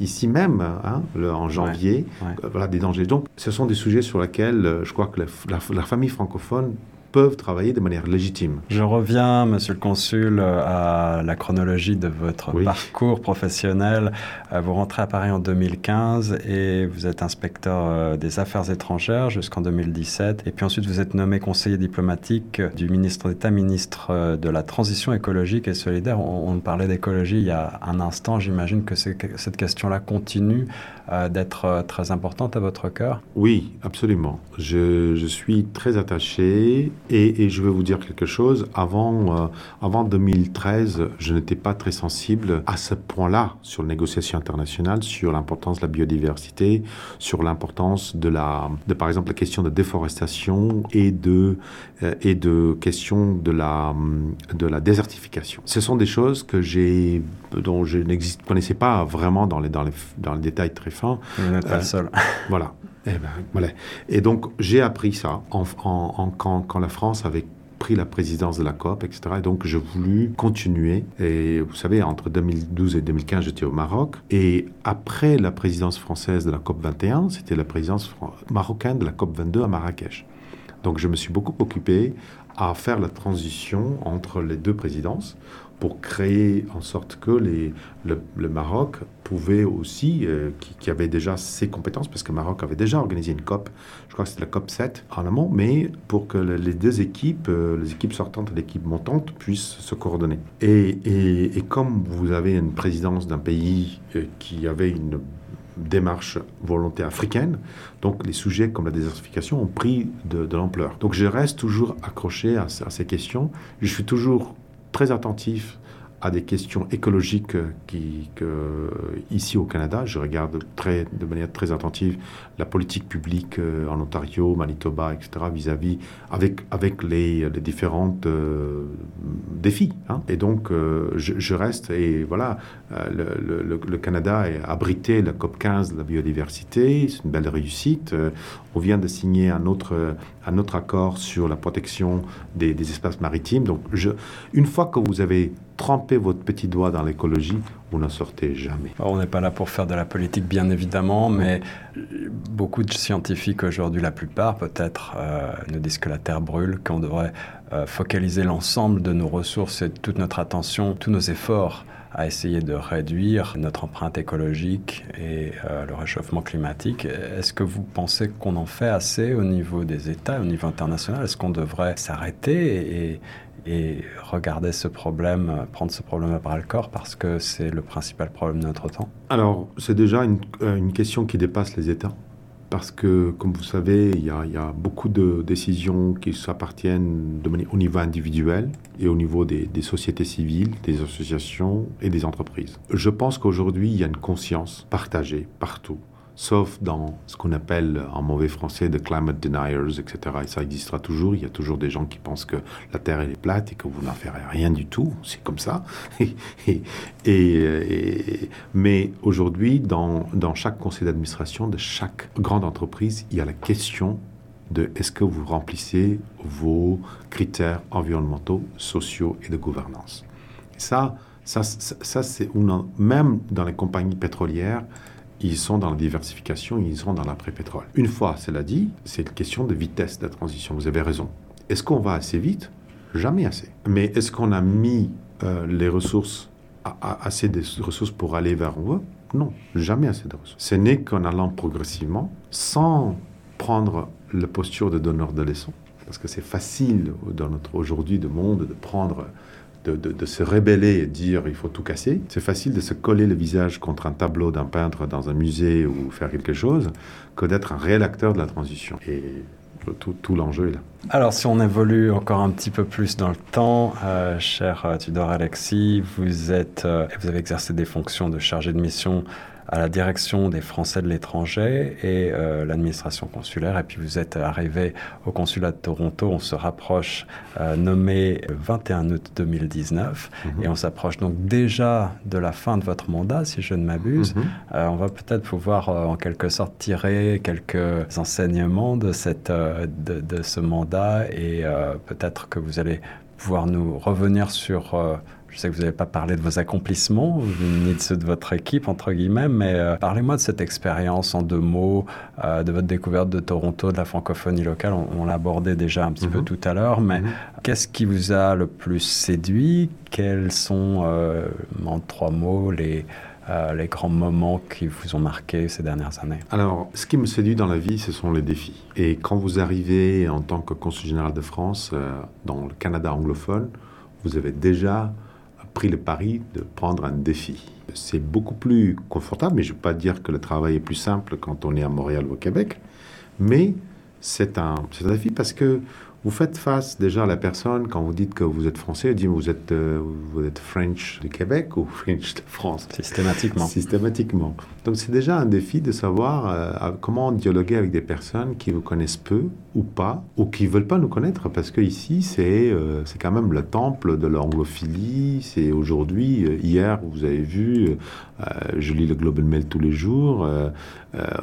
ici même, hein, en janvier, voilà des dangers. Donc, ce sont des sujets sur lesquels euh, je crois que la famille francophone peuvent travailler de manière légitime. Je reviens, Monsieur le Consul, à la chronologie de votre parcours professionnel. Euh, vous rentrez à Paris en 2015 et vous êtes inspecteur euh, des Affaires étrangères jusqu'en 2017. Et puis ensuite, vous êtes nommé conseiller diplomatique du ministre d'État, ministre euh, de la Transition écologique et solidaire. On, parlait d'écologie il y a un instant. J'imagine que cette question-là continue d'être très importante à votre cœur. Oui, absolument. Je, suis très attaché Et, je vais vous dire quelque chose, avant, euh, avant 2013, je n'étais pas très sensible à ce point-là sur les négociations internationales, sur l'importance de la biodiversité, sur l'importance de la, de par exemple la question de déforestation et de, euh, et de question de la, de la désertification. Ce sont des choses que j'ai, dont je ne connaissais pas vraiment dans les, dans les, dans les détails très fins. Vous n'êtes pas le seul. Voilà. Et, eh ben, voilà. et donc, j'ai appris ça en, en, quand, quand, la France avait pris la présidence de la COP, etc. Et donc, j'ai voulu continuer. Et vous savez, entre 2012 et 2015, j'étais au Maroc. Et après la présidence française de la COP 21, c'était la présidence marocaine de la COP 22 à Marrakech. Donc, je me suis beaucoup occupé à faire la transition entre les deux présidences pour créer en sorte que les, le, Maroc pouvait aussi, euh, qui, avait déjà ses compétences, parce que le Maroc avait déjà organisé une COP, je crois que c'était la COP 7 en amont, mais pour que les deux équipes, euh, les équipes sortantes et l'équipe montante, puissent se coordonner. Et, et, comme vous avez une présidence d'un pays euh, qui avait une démarche volonté africaine. Donc les sujets comme la désertification ont pris de, de l'ampleur. Donc je reste toujours accroché à, à, ces questions. Je suis toujours très attentif à des questions écologiques qui, que, ici au Canada, je regarde très, de manière très attentive la politique publique euh, en Ontario, Manitoba, etc., vis-à-vis, avec, avec les, les différentes euh, défis. Hein. Et donc, euh, je, reste, et voilà, le, Canada a abrité la COP 15 de la biodiversité, c'est une belle réussite. On vient de signer un autre, un autre accord sur la protection des, espaces maritimes. Donc, une fois que vous avez trempez votre petit doigt dans l'écologie, vous n'en sortez jamais. On n'est pas là pour faire de la politique, bien évidemment, mais beaucoup de scientifiques aujourd'hui, la plupart peut-être, euh, nous disent que la Terre brûle, qu'on devrait euh, focaliser l'ensemble de nos ressources et toute notre attention, tous nos efforts à essayer de réduire notre empreinte écologique et euh, le réchauffement climatique. Est-ce que vous pensez qu'on en fait assez au niveau des États, au niveau international? Est-ce qu'on devrait s'arrêter et, et regarder ce problème, prendre ce problème par le corps parce que c'est le principal problème de notre temps Alors, c'est déjà une, euh, question qui dépasse les États. Parce que, comme vous savez, il y a, beaucoup de décisions qui s'appartiennent au niveau individuel et au niveau des sociétés civiles, des associations et des entreprises. Je pense qu'aujourd'hui, il y a une conscience partagée partout sauf dans ce qu'on appelle en mauvais français de climate deniers, etc. Et ça existera toujours. Il y a toujours des gens qui pensent que la Terre est plate et que vous n'en ferez rien du tout. C'est comme ça. mais aujourd'hui, dans, dans chaque conseil d'administration de chaque grande entreprise, il y a la question de est-ce que vous remplissez vos critères environnementaux, sociaux et de gouvernance. ça, ça, ça, ça c'est même dans les compagnies pétrolières, ils sont dans la diversification, ils sont dans l'après-pétrole. Une fois cela dit, c'est une question de vitesse de la transition. Vous avez raison. Est-ce qu'on va assez vite? Jamais assez. Mais est-ce qu'on a mis euh, les ressources, assez de ressources pour aller vers où Non, jamais assez de ressources. Ce n'est qu'en allant progressivement, sans prendre la posture de donneur de leçons, parce que c'est facile dans notre aujourd'hui de monde de prendre de, se rébeller et dire il faut tout casser. C'est facile de se coller le visage contre un tableau d'un peintre dans un musée ou faire quelque chose que d'être un réel acteur de la transition. Et tout, l'enjeu est là. Alors, si on évolue encore un petit peu plus dans le temps, euh, cher euh, Tudor Alexis, vous, êtes, euh, vous avez exercé des fonctions de chargé de mission à la direction des Français de l'étranger et euh, l'administration consulaire. Et puis vous êtes arrivé au consulat de Toronto, on se rapproche, euh, nommé 21 août 2019, mhm. et on s'approche donc déjà de la fin de votre mandat, si je ne m'abuse. Mhm. Euh, on va peut-être pouvoir en quelque sorte tirer quelques enseignements de, cette, de, de ce mandat et peut-être que vous allez pouvoir nous revenir sur je sais que vous n'avez pas parlé de vos accomplissements, ni de ceux de votre équipe, entre guillemets, mais euh, parlez-moi de cette expérience en deux mots, euh, de votre découverte de Toronto, de la francophonie locale. On, l'a abordé déjà un petit peu mhm. tout à l'heure, mais mhm. qu'est-ce qui vous a le plus séduit? Quels sont, euh, en trois mots, les, les grands moments qui vous ont marqué ces dernières années? Alors, ce qui me séduit dans la vie, ce sont les défis. Et quand vous arrivez en tant que consul général de France dans le Canada anglophone, vous avez déjà pris le pari de prendre un défi. C'est beaucoup plus confortable, mais je ne veux pas dire que le travail est plus simple quand on est à Montréal ou au Québec, mais c'est un, un défi parce que vous faites face déjà à la personne quand vous dites que vous êtes français, dit vous êtes, euh, vous êtes French du Québec ou French de France? Systématiquement. Systématiquement. Donc c'est déjà un défi de savoir euh, comment dialoguer avec des personnes qui vous connaissent peu ou pas, ou qui ne veulent pas nous connaître, parce que ici c'est euh, c'est quand même le temple de l'anglophilie. C'est aujourd'hui, hier, vous avez vu, je lis le Global Mail tous les jours,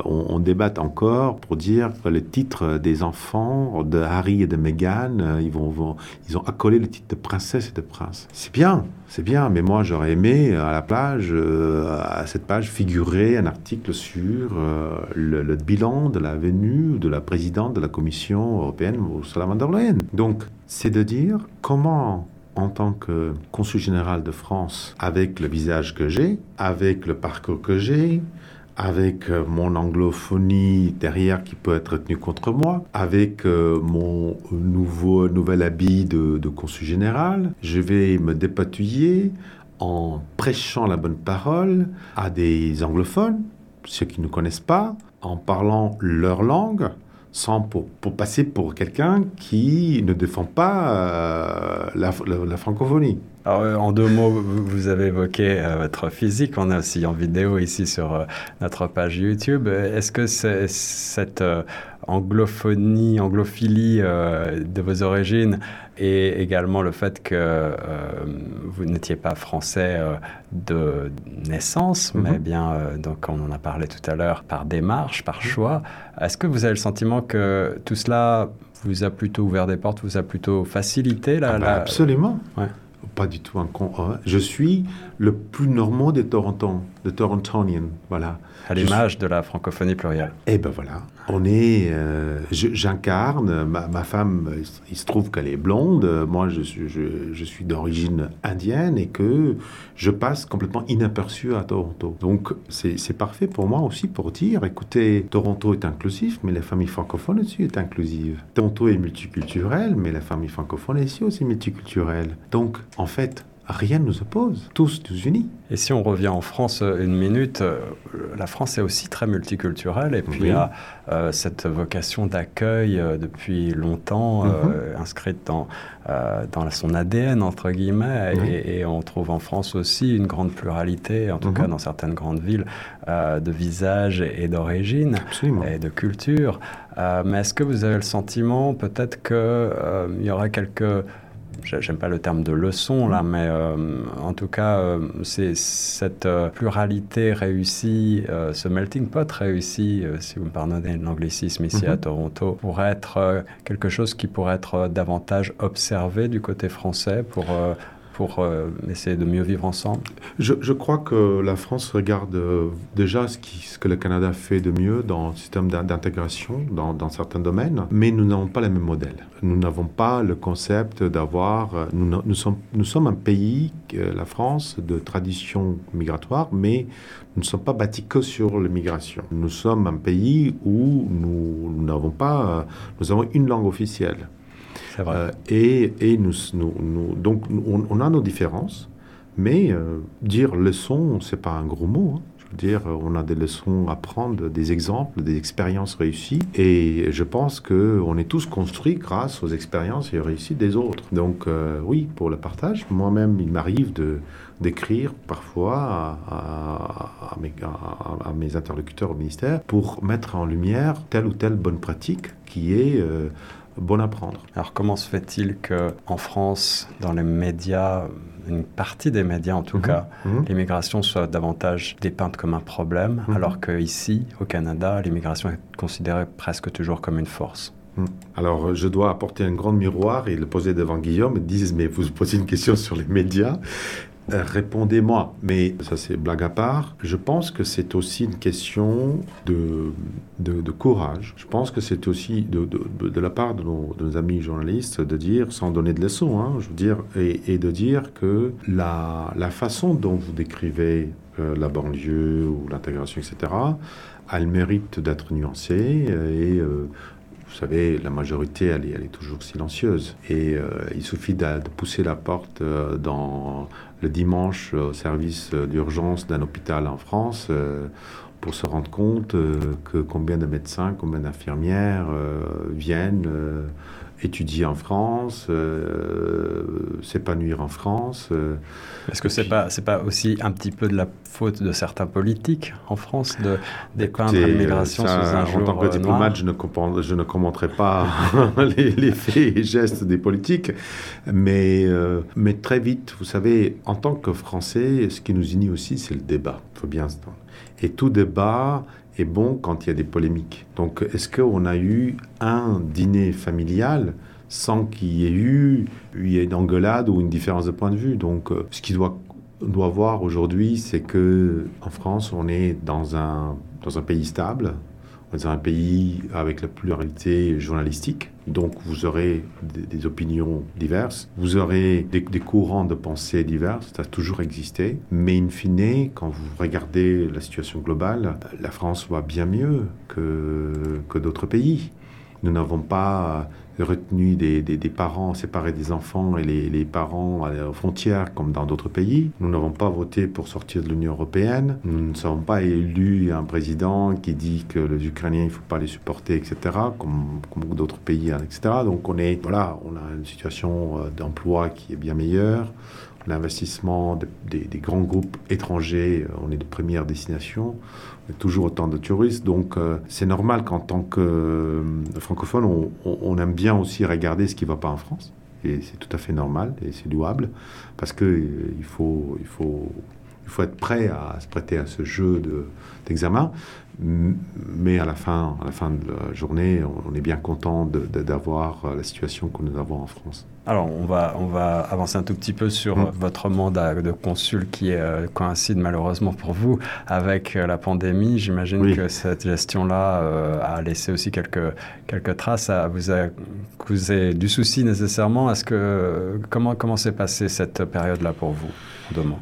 on, on débat encore pour dire que le titre des enfants de Harry et de Meghan euh, ils, vont, ils ont accolé le titre de princesse et de prince. C'est bien, c'est bien, mais moi j'aurais aimé à la plage, euh, à cette page, figurer un article sur euh, le, bilan de la venue de la présidente de la Commission européenne, Ursula von der Leyen. Donc, c'est de dire comment en tant que consul général de France, avec le visage que j'ai, avec le parcours que j'ai, avec euh, mon anglophonie derrière qui peut être tenue contre moi, avec euh, mon nouveau, nouvel habit de, de consul général, je vais me dépatouiller en prêchant la bonne parole à des anglophones, ceux qui ne connaissent pas, en parlant leur langue, sans pour, passer pour quelqu'un qui ne défend pas euh, la francophonie. Alors, euh, en deux mots, vous avez évoqué euh, votre physique. On a aussi en vidéo ici sur euh, notre page YouTube. Est-ce que cette anglophonie, anglophilie de vos origines et également le fait que vous n'étiez pas français de naissance, mais mhm. bien, donc on en a parlé tout à l'heure, par démarche, par choix, est-ce que vous avez le sentiment que tout cela vous a plutôt ouvert des portes, vous a plutôt facilité la, ah bah, Absolument. Ouais pas du tout un con. Hein. Je suis le plus normand des Torontons, de Torontonian, voilà. À l'image de la francophonie plurielle. Eh ben voilà, on est, euh, j'incarne, ma, femme, il se trouve qu'elle est blonde, moi je, je, suis d'origine indienne et que je passe complètement inaperçu à Toronto. Donc c'est parfait pour moi aussi pour dire, écoutez, Toronto est inclusif, mais la famille francophone aussi est inclusive. Toronto est multiculturel, mais la famille francophone est aussi multiculturelle. Donc en fait, rien ne nous oppose, tous, tous unis. Et si on revient en France euh, une minute, euh, la France est aussi très multiculturelle et puis a euh, cette vocation d'accueil depuis longtemps mhm. inscrite dans, dans son ADN, entre guillemets, et, on trouve en France aussi une grande pluralité, en tout mhm. cas dans certaines grandes villes, de visages et, d'origine et de culture. mais est-ce que vous avez le sentiment peut-être qu'il y aura quelques j'aime pas le terme de leçon là, mais euh, en tout cas, euh, c'est cette euh, pluralité réussie, ce melting pot réussi, si vous me pardonnez l'anglicisme ici à mhm. Toronto, pourrait être quelque chose qui pourrait être davantage observé du côté français pour pour euh, essayer de mieux vivre ensemble? Je, crois que la France regarde euh, déjà ce, que le Canada fait de mieux dans le système d'intégration dans, certains domaines, mais nous n'avons pas le même modèle. Nous n'avons pas le concept d'avoir... Euh, nous, nous, sommes, nous sommes un pays, la France, de tradition migratoire, mais nous ne sommes pas bâtis que sur l'immigration. Nous sommes un pays où nous n'avons pas... Nous avons une langue officielle. Euh, et, et nous, nous, donc, on, a nos différences, mais euh, dire leçon, c'est pas un gros mot. Hein. Je veux dire, on a des leçons à prendre, des exemples, des expériences réussies. Et je pense qu'on est tous construits grâce aux expériences et aux réussites des autres. Donc, euh, oui, pour le partage, moi-même, il m'arrive de d'écrire parfois à, mes, interlocuteurs au ministère pour mettre en lumière telle ou telle bonne pratique qui est bon à prendre. Alors comment se fait-il qu'en France, dans les médias, une partie des médias en tout mhm. cas, mhm. l'immigration soit davantage dépeinte comme un problème, mhm. alors qu'ici, au Canada, l'immigration est considérée presque toujours comme une force? Alors, je dois apporter un grand miroir et le poser devant Guillaume. Ils disent, mais vous posez une question sur les médias. Répondez-moi. Mais ça, c'est blague à part. Je pense que c'est aussi une question de, de, courage. Je pense que c'est aussi de, de, la part de nos, amis journalistes de dire, sans donner de leçons, hein, je veux dire, et, de dire que la, la, façon dont vous décrivez euh, la banlieue ou l'intégration, etc., a le mérite d'être nuancée et euh, vous savez, la majorité, elle est, toujours silencieuse. Et il suffit de, pousser la porte dans le dimanche au service d'urgence d'un hôpital en France euh, pour se rendre compte euh, que combien de médecins, combien d'infirmières euh, viennent étudier en France, euh, s'épanouir en France. euh, Est-ce que c'est pas c'est pas aussi un petit peu de la faute de certains politiques en France de dépeindre l'immigration sous un En tant que euh, diplomate, je ne, comprends- je ne commenterai pas les, les faits et gestes des politiques, mais, euh, mais très vite, vous savez, en tant que Français, ce qui nous unit aussi, c'est le débat. Il faut bien se. Et tout débat est bon quand il y a des polémiques. Donc, est-ce qu'on a eu un dîner familial sans qu'il y ait eu une engueulade ou une différence de point de vue? Donc, euh, ce qui doit voir aujourd'hui, c'est que en France, on est dans un pays stable, on est un pays avec la pluralité journalistique. Donc, vous aurez des, opinions diverses, vous aurez des, des courants de pensée divers, ça a toujours existé. Mais in fine, quand vous regardez la situation globale, la France va bien mieux que, que d'autres pays. Nous n'avons pas retenu des, des- parents séparés des enfants et les, les parents à la frontière comme dans d'autres pays. Nous n'avons pas voté pour sortir de l'Union européenne. Nous ne sommes pas élus un président qui dit que les Ukrainiens, il ne faut pas les supporter, etc., comme, comme d'autres pays, hein, etc. Donc on est, voilà, on a une situation euh, d'emploi qui est bien meilleure. L'investissement de- des, grands groupes étrangers, euh, on est de première destination. On a toujours autant de touristes. Donc, euh, c'est normal qu'en tant que euh, francophone, on, aime bien aussi regarder ce qui ne va pas en France. Et c'est tout à fait normal et c'est louable parce qu'il il faut, il, faut, il faut être prêt à se prêter à ce jeu de- d'examen. Mais à la fin, à la fin de la journée, on, est bien content d'avoir euh, la situation que nous avons en France. Alors, on va, on va avancer un tout petit peu sur Mm. votre mandat de consul qui euh, coïncide malheureusement pour vous avec euh, la pandémie. J'imagine Oui. que cette gestion-là euh, a laissé aussi quelques, quelques traces, a, vous a causé du souci nécessairement. Est-ce que, comment, comment s'est passée cette période-là pour vous,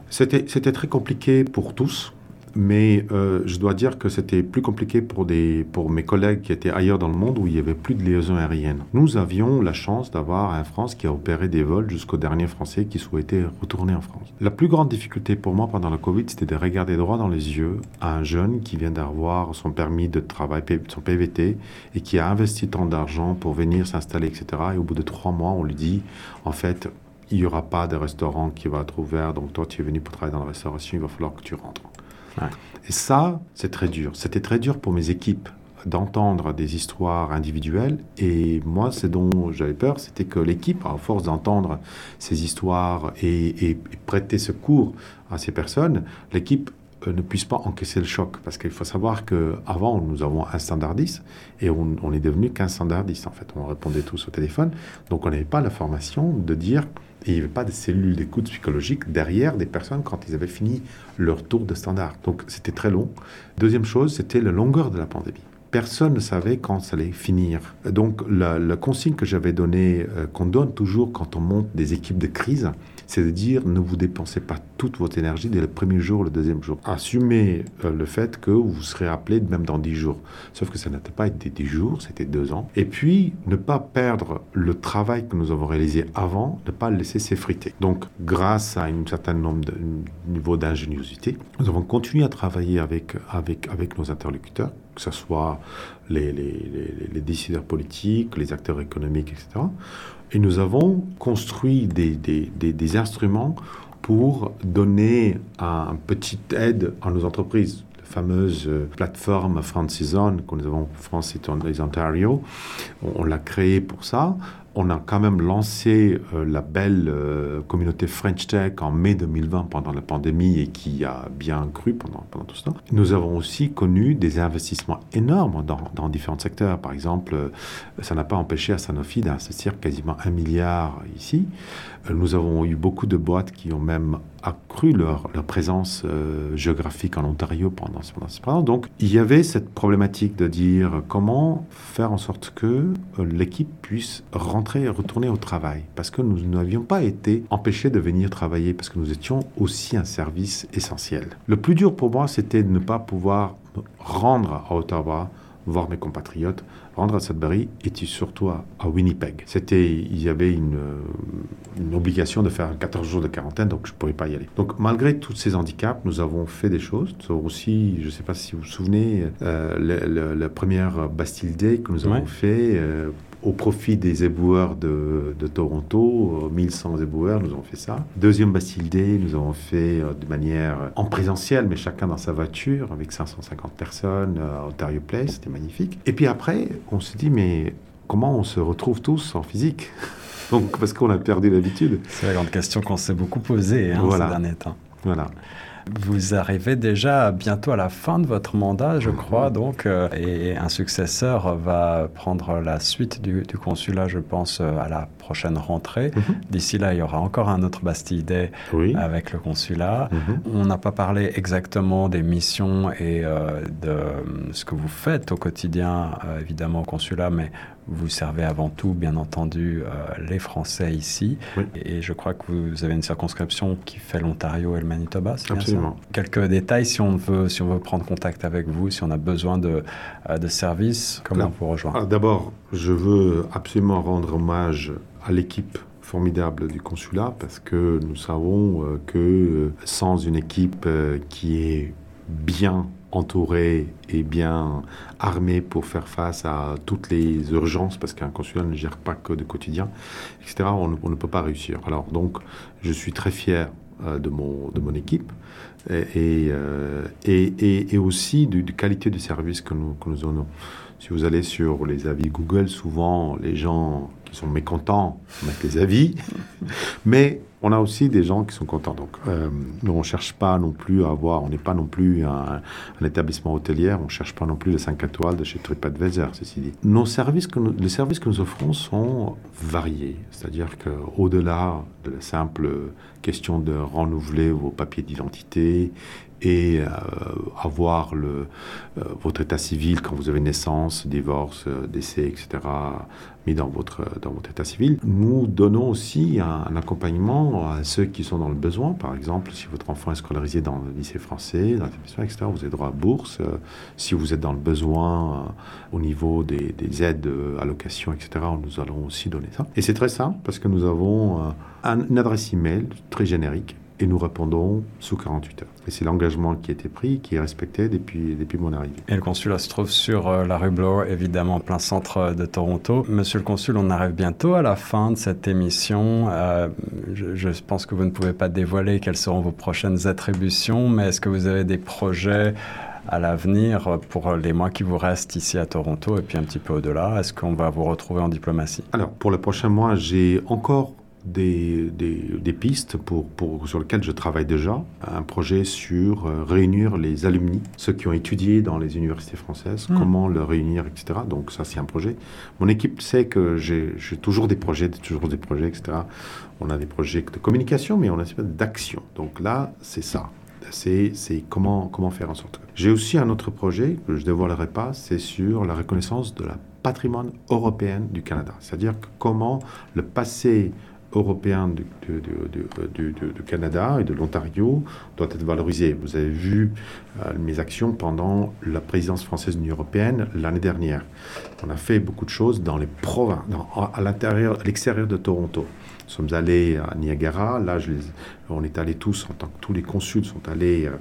c'était très compliqué pour tous, mais euh, je dois dire que c'était plus compliqué pour, des, pour mes collègues qui étaient ailleurs dans le monde où il n'y avait plus de liaison aérienne. Nous avions la chance d'avoir un France qui a opéré des vols jusqu'au dernier Français qui souhaitait retourner en France. La plus grande difficulté pour moi pendant la Covid, c'était de regarder droit dans les yeux à un jeune qui vient d'avoir son permis de travail, son PVT, et qui a investi tant d'argent pour venir s'installer, etc. Et au bout de trois mois, on lui dit, en fait, il n'y aura pas de restaurant qui va être ouvert, donc toi tu es venu pour travailler dans la restauration, il va falloir que tu rentres. Et ça, c'est très dur. C'était très dur pour mes équipes d'entendre des histoires individuelles. Et moi, ce dont j'avais peur, c'était que l'équipe, à force d'entendre ces histoires et prêter secours à ces personnes, l'équipe euh, ne puisse pas encaisser le choc. Parce qu'il faut savoir qu'avant, nous avons un standardiste et on, on est devenu qu'un standardiste. En fait, on répondait tous au téléphone. Donc, on n'avait pas la formation de dire, il n'y avait pas de cellules d'écoute psychologique derrière des personnes quand ils avaient fini leur tour de standard. Donc, c'était très long. Deuxième chose, c'était la longueur de la pandémie. Personne ne savait quand ça allait finir. Donc, la, la consigne que j'avais donnée, euh, qu'on donne toujours quand on monte des équipes de crise, c'est de dire ne vous dépensez pas toute votre énergie dès le premier jour, le deuxième jour. Assumez euh, le fait que vous serez appelé même dans dix jours. Sauf que ça n'était pas été dix jours, c'était deux ans. Et puis, ne pas perdre le travail que nous avons réalisé avant, ne pas le laisser s'effriter. Donc, grâce à un certain nombre de, un niveau d'ingéniosité, nous avons continué à travailler avec, avec, avec nos interlocuteurs, que ce soit les, les, les décideurs politiques, les acteurs économiques, etc. Et nous avons construit des, instruments pour donner un, un petite aide à nos entreprises. Fameuse euh, plateforme Francison que nous avons France les Ontario, on, l'a créée pour ça. On a quand même lancé euh, la belle euh, communauté French Tech en mai 2020 pendant la pandémie et qui a bien cru pendant, tout ce temps. Nous avons aussi connu des investissements énormes dans, différents secteurs. Par exemple, ça n'a pas empêché à Sanofi d'investir quasiment un milliard ici. Nous avons eu beaucoup de boîtes qui ont même accru leur, présence euh, géographique en Ontario pendant, ce pendant. Donc, il y avait cette problématique de dire comment faire en sorte que euh, l'équipe puisse rentrer et retourner au travail. Parce que nous n'avions pas été empêchés de venir travailler parce que nous étions aussi un service essentiel. Le plus dur pour moi, c'était de ne pas pouvoir rendre à Ottawa voir mes compatriotes, rendre à Sudbury et surtout à, à Winnipeg. C'était, il y avait une, une obligation de faire 14 jours de quarantaine, donc je ne pouvais pas y aller. Donc malgré tous ces handicaps, nous avons fait des choses. Aussi, je ne sais pas si vous vous souvenez, euh, la première Bastille Day que nous avons Ouais. fait euh, au profit des éboueurs de, de Toronto. 1100 éboueurs, nous avons fait ça. Deuxième Bastille Day, nous avons fait de manière en présentiel, mais chacun dans sa voiture, avec 550 personnes à Ontario Place, c'était magnifique. Et puis après, on s'est dit, mais comment on se retrouve tous en physique? Donc, parce qu'on a perdu l'habitude. C'est la grande question qu'on s'est beaucoup posée hein, voilà. ces derniers temps. Voilà. Vous arrivez déjà bientôt à la fin de votre mandat, je crois, donc, euh, et un successeur va prendre la suite du, du consulat, je pense, euh, à la prochaine rentrée. Mhm. D'ici là, il y aura encore un autre Bastille Day Oui. avec le consulat. Mhm. On n'a pas parlé exactement des missions et euh, de ce que vous faites au quotidien, euh, évidemment, au consulat, mais vous servez avant tout, bien entendu, euh, les Français ici. Oui. Et je crois que vous avez une circonscription qui fait l'Ontario et le Manitoba, c'est bien ça Absolument. Quelques détails si on, veut, si on veut prendre contact avec vous, si on a besoin de, euh, de services, comment on vous rejoindre Ah, D'abord, je veux absolument rendre hommage à l'équipe formidable du consulat parce que nous savons euh, que sans une équipe qui est bien entourée et bien armée pour faire face à toutes les urgences, parce qu'un consulat ne gère pas que de quotidien, etc., on ne, peut pas réussir. Alors donc, je suis très fier euh, de, mon, de mon équipe et, et, euh, et, aussi de, de qualité de service que nous, que nous donnons. Si vous allez sur les avis Google, souvent les gens qui sont mécontents mettent les avis, mais on a aussi des gens qui sont contents. Donc, euh, on ne cherche pas non plus à avoir, on n'est pas non plus un, établissement hôtelier, on ne cherche pas non plus les 5 étoiles de chez TripAdvisor, ceci dit. Nos services que nous- les services que nous offrons sont variés, c'est-à-dire qu'au-delà de la simple question de renouveler vos papiers d'identité et euh, avoir le, euh, votre état civil quand vous avez naissance, divorce, décès, etc., mis dans votre, dans votre état civil. Nous donnons aussi un, accompagnement à ceux qui sont dans le besoin. Par exemple, si votre enfant est scolarisé dans le lycée français, dans etc., vous avez droit à bourse. Euh, si vous êtes dans le besoin euh, au niveau des, des aides, euh, allocations, etc., nous allons aussi donner ça. Et c'est très simple parce que nous avons un- une adresse email très générique et nous répondons sous 48 heures. Et c'est l'engagement qui a été pris, qui est respecté depuis, depuis mon arrivée. Et le consulat se trouve sur euh, la rue Bloor, évidemment, en plein centre euh, de Toronto. Monsieur le consul, on arrive bientôt à la fin de cette émission. Euh, je, je pense que vous ne pouvez pas dévoiler quelles seront vos prochaines attributions, mais est-ce que vous avez des projets à l'avenir pour les mois qui vous restent ici à Toronto et puis un petit peu au-delà? Est-ce qu'on va vous retrouver en diplomatie? Alors, pour le prochain mois, j'ai encore des, des, des pistes pour, pour, sur lesquelles je travaille déjà. Un projet sur euh, réunir les alumni, ceux qui ont étudié dans les universités françaises, Mm. comment les réunir, etc. Donc ça, c'est un projet. Mon équipe sait que j'ai toujours des projets, toujours des projets, etc. On a des projets de communication, mais on a aussi d'action. Donc là, c'est ça. C'est comment, comment faire en sorte que... J'ai aussi un autre projet que je ne dévoilerai pas, c'est sur la reconnaissance de la patrimoine européen du Canada. C'est-à-dire comment le passé européen du, du- du- Canada et de l'Ontario doit être valorisé. Vous avez vu euh, mes actions pendant la présidence française de l'Union européenne l'année dernière. On a fait beaucoup de choses dans les provinces, à l'intérieur, à l'extérieur de Toronto. Nous sommes allés à Niagara, là on est allés tous, en tant que tous les consuls sont allés euh,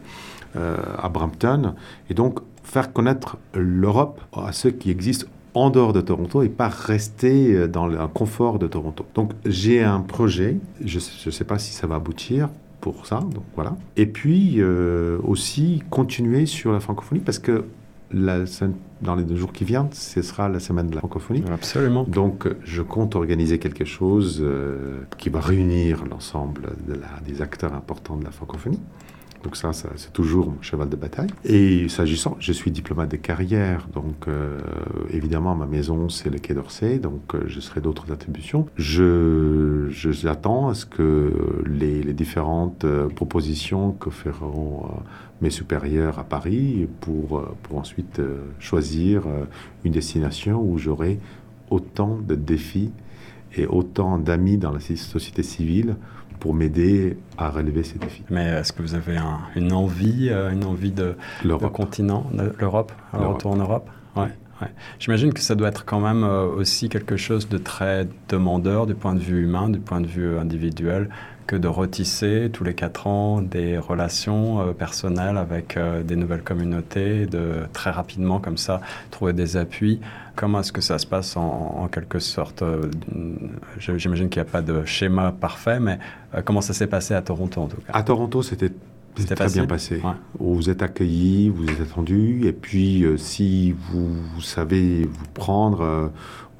euh, à Brampton, et donc faire connaître l'Europe à ceux qui existent en dehors de Toronto et pas rester euh, dans le confort de Toronto. Donc j'ai un projet, je ne sais pas si ça va aboutir pour ça, donc voilà. Et puis euh, aussi continuer sur la francophonie parce que la, semaine- dans les deux jours qui viennent, ce sera la semaine de la francophonie. Absolument. Donc, euh, je compte organiser quelque chose euh, qui va réunir l'ensemble de des acteurs importants de la francophonie. Donc ça, c'est toujours mon cheval de bataille. Et s'agissant, je suis diplomate de carrière, donc euh, évidemment ma maison c'est le Quai d'Orsay, donc euh, je serai d'autres attributions. Je, j'attends à ce que les, différentes euh, propositions que feront mes supérieurs à Paris pour, pour ensuite choisir une destination où j'aurai autant de défis et autant d'amis dans la société civile pour m'aider à relever ces défis. Mais est-ce que vous avez un- une envie, euh, une envie de, continent, l'Europe, un retour en Europe? Ouais, ouais. J'imagine que ça doit être quand même euh, aussi quelque chose de très demandeur du point de vue humain, du point de vue individuel, que de retisser tous les quatre ans des relations euh, personnelles avec euh, des nouvelles communautés, de très rapidement comme ça trouver des appuis. Comment est-ce que ça se passe en, quelque sorte J'imagine qu'il n'y a pas de schéma parfait, mais comment ça s'est passé à Toronto en tout cas? À Toronto, c'était c'était très bien passé. Vous êtes accueillis, vous êtes attendus, et puis si vous, savez vous prendre,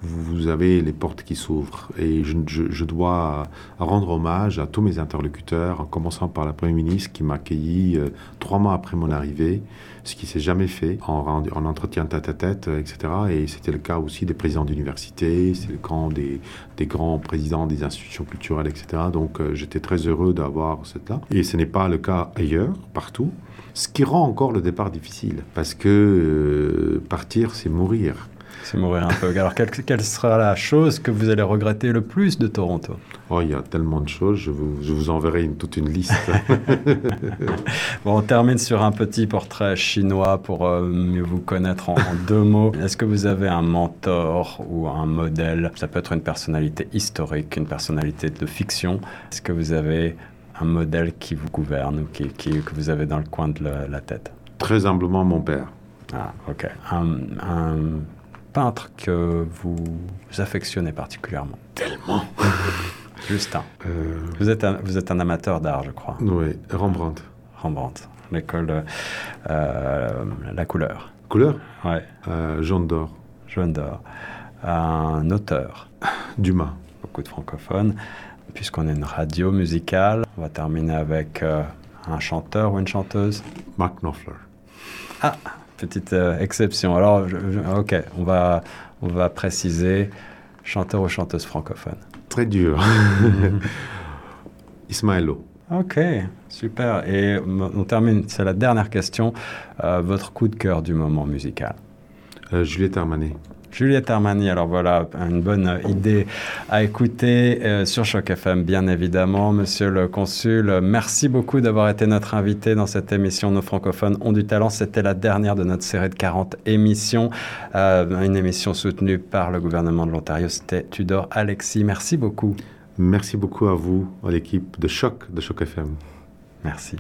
vous avez les portes qui s'ouvrent. Et je, dois rendre hommage à tous mes interlocuteurs, en commençant par la Première ministre qui m'a accueilli euh, trois mois après mon arrivée, ce qui s'est jamais fait en, en entretien tête-à-tête, etc. Et c'était le cas aussi des présidents d'université, c'est le cas des, grands présidents des institutions culturelles, etc. Donc euh, j'étais très heureux d'avoir cette là. Et ce n'est pas le cas ailleurs, partout. Ce qui rend encore le départ difficile, parce que euh, partir, c'est mourir. C'est mourir un peu. Alors, quelle, sera la chose que vous allez regretter le plus de Toronto? Oh, il y a tellement de choses. Je vous, je vous enverrai toute une liste. bon, on termine sur un petit portrait chinois pour euh, mieux vous connaître en, deux mots. Est-ce que vous avez un mentor ou un modèle? Ça peut être une personnalité historique, une personnalité de fiction. Est-ce que vous avez un modèle qui vous gouverne ou qui, que vous avez dans le coin de la, tête? Très humblement, mon père. Ah, ok. un peintre que vous affectionnez particulièrement Tellement Justin. Euh... Vous, êtes un, vous êtes un amateur d'art, je crois. Oui, Rembrandt. Rembrandt, l'école euh, La couleur. Couleur? Oui. Euh, jaune d'or. Jaune d'or. Un auteur. Dumas. Beaucoup de francophones. Puisqu'on est une radio musicale, on va terminer avec euh, un chanteur ou une chanteuse? Mark Knopfler. Ah, petite euh, exception. Alors, ok, on va, on va préciser chanteur ou chanteuse francophone. Très dur. Ismaëlo. Ok, super. Et on termine, c'est la dernière question. Euh, votre coup de cœur du moment musical? Euh, Juliette Armanet. Juliette Armani, alors voilà, une bonne idée à écouter euh, sur Choc FM, bien évidemment. Monsieur le consul, merci beaucoup d'avoir été notre invité dans cette émission Nos francophones ont du talent. C'était la dernière de notre série de 40 émissions, euh, une émission soutenue par le gouvernement de l'Ontario. C'était Tudor Alexis. Merci beaucoup. Merci beaucoup à vous, à l'équipe de Choc de Choc FM. Merci.